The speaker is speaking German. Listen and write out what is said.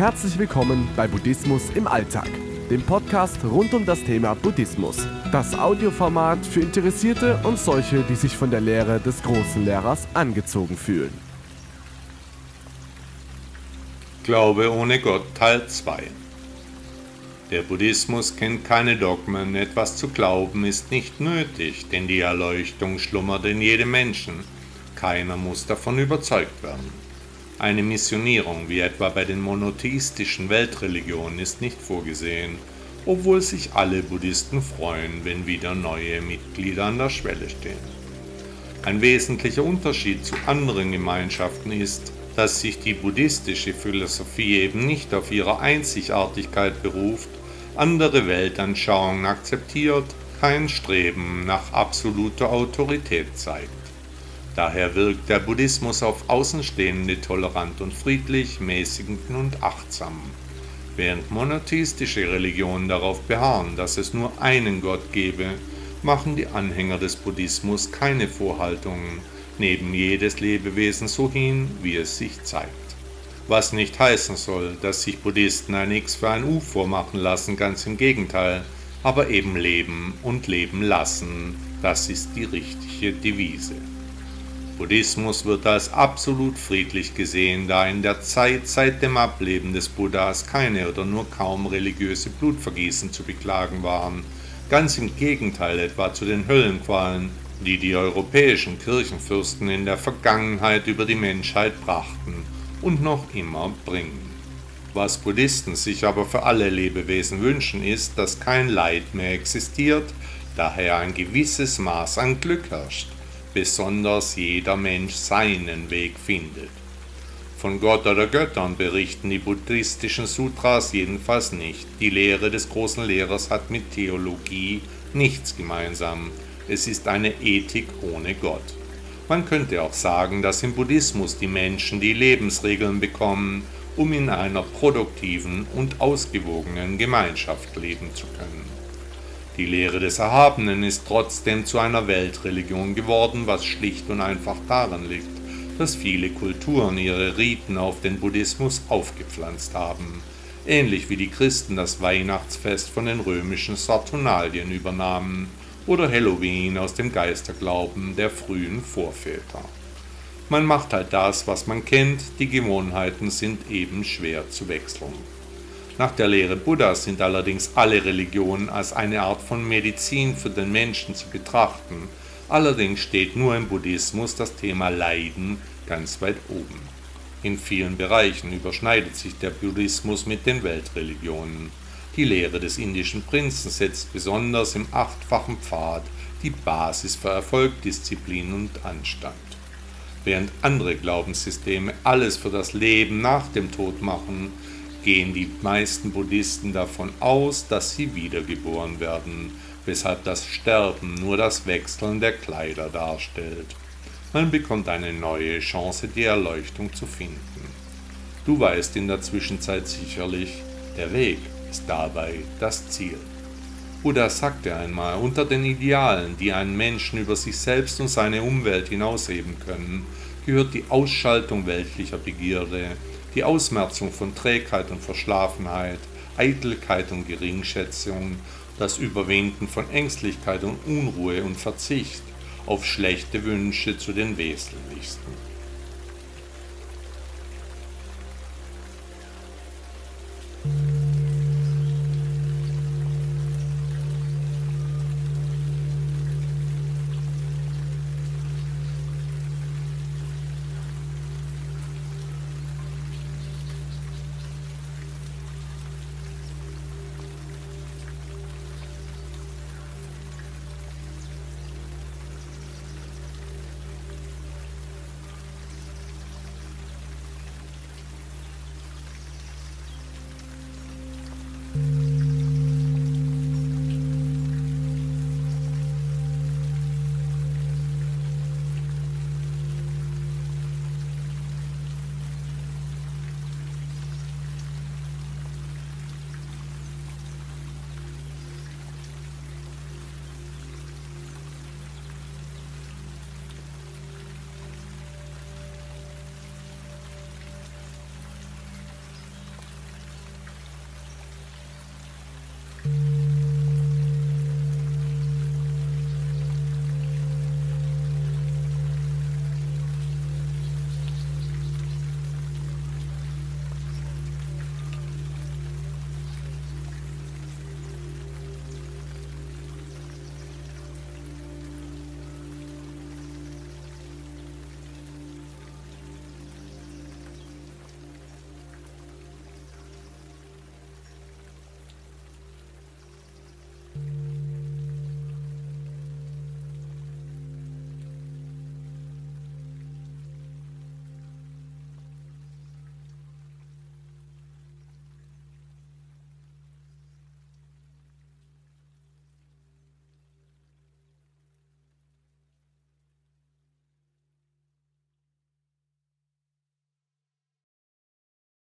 Herzlich willkommen bei Buddhismus im Alltag, dem Podcast rund um das Thema Buddhismus. Das Audioformat für Interessierte und solche, die sich von der Lehre des großen Lehrers angezogen fühlen. Glaube ohne Gott Teil 2 Der Buddhismus kennt keine Dogmen, etwas zu glauben ist nicht nötig, denn die Erleuchtung schlummert in jedem Menschen. Keiner muss davon überzeugt werden. Eine Missionierung wie etwa bei den monotheistischen Weltreligionen ist nicht vorgesehen, obwohl sich alle Buddhisten freuen, wenn wieder neue Mitglieder an der Schwelle stehen. Ein wesentlicher Unterschied zu anderen Gemeinschaften ist, dass sich die buddhistische Philosophie eben nicht auf ihre Einzigartigkeit beruft, andere Weltanschauungen akzeptiert, kein Streben nach absoluter Autorität zeigt. Daher wirkt der Buddhismus auf Außenstehende tolerant und friedlich, mäßigend und achtsam, während monotheistische Religionen darauf beharren, dass es nur einen Gott gebe, machen die Anhänger des Buddhismus keine Vorhaltungen, neben jedes Lebewesen so hin, wie es sich zeigt. Was nicht heißen soll, dass sich Buddhisten ein X für ein U vormachen lassen, ganz im Gegenteil, aber eben leben und leben lassen, das ist die richtige Devise. Buddhismus wird als absolut friedlich gesehen, da in der Zeit seit dem Ableben des Buddhas keine oder nur kaum religiöse Blutvergießen zu beklagen waren, ganz im Gegenteil etwa zu den Höllenqualen, die die europäischen Kirchenfürsten in der Vergangenheit über die Menschheit brachten und noch immer bringen. Was Buddhisten sich aber für alle Lebewesen wünschen, ist, dass kein Leid mehr existiert, daher ein gewisses Maß an Glück herrscht besonders jeder Mensch seinen Weg findet. Von Gott oder Göttern berichten die buddhistischen Sutras jedenfalls nicht. Die Lehre des großen Lehrers hat mit Theologie nichts gemeinsam. Es ist eine Ethik ohne Gott. Man könnte auch sagen, dass im Buddhismus die Menschen die Lebensregeln bekommen, um in einer produktiven und ausgewogenen Gemeinschaft leben zu können. Die Lehre des Erhabenen ist trotzdem zu einer Weltreligion geworden, was schlicht und einfach daran liegt, dass viele Kulturen ihre Riten auf den Buddhismus aufgepflanzt haben, ähnlich wie die Christen das Weihnachtsfest von den römischen Saturnalien übernahmen oder Halloween aus dem Geisterglauben der frühen Vorväter. Man macht halt das, was man kennt, die Gewohnheiten sind eben schwer zu wechseln. Nach der Lehre Buddhas sind allerdings alle Religionen als eine Art von Medizin für den Menschen zu betrachten. Allerdings steht nur im Buddhismus das Thema Leiden ganz weit oben. In vielen Bereichen überschneidet sich der Buddhismus mit den Weltreligionen. Die Lehre des indischen Prinzen setzt besonders im achtfachen Pfad die Basis für Erfolg, Disziplin und Anstand. Während andere Glaubenssysteme alles für das Leben nach dem Tod machen, gehen die meisten Buddhisten davon aus, dass sie wiedergeboren werden, weshalb das Sterben nur das Wechseln der Kleider darstellt. Man bekommt eine neue Chance, die Erleuchtung zu finden. Du weißt in der Zwischenzeit sicherlich, der Weg ist dabei das Ziel. Buddha sagte einmal, unter den Idealen, die einen Menschen über sich selbst und seine Umwelt hinausheben können, gehört die Ausschaltung weltlicher Begierde, die Ausmerzung von Trägheit und Verschlafenheit, Eitelkeit und Geringschätzung, das Überwinden von Ängstlichkeit und Unruhe und Verzicht auf schlechte Wünsche zu den wesentlichsten. Thank you.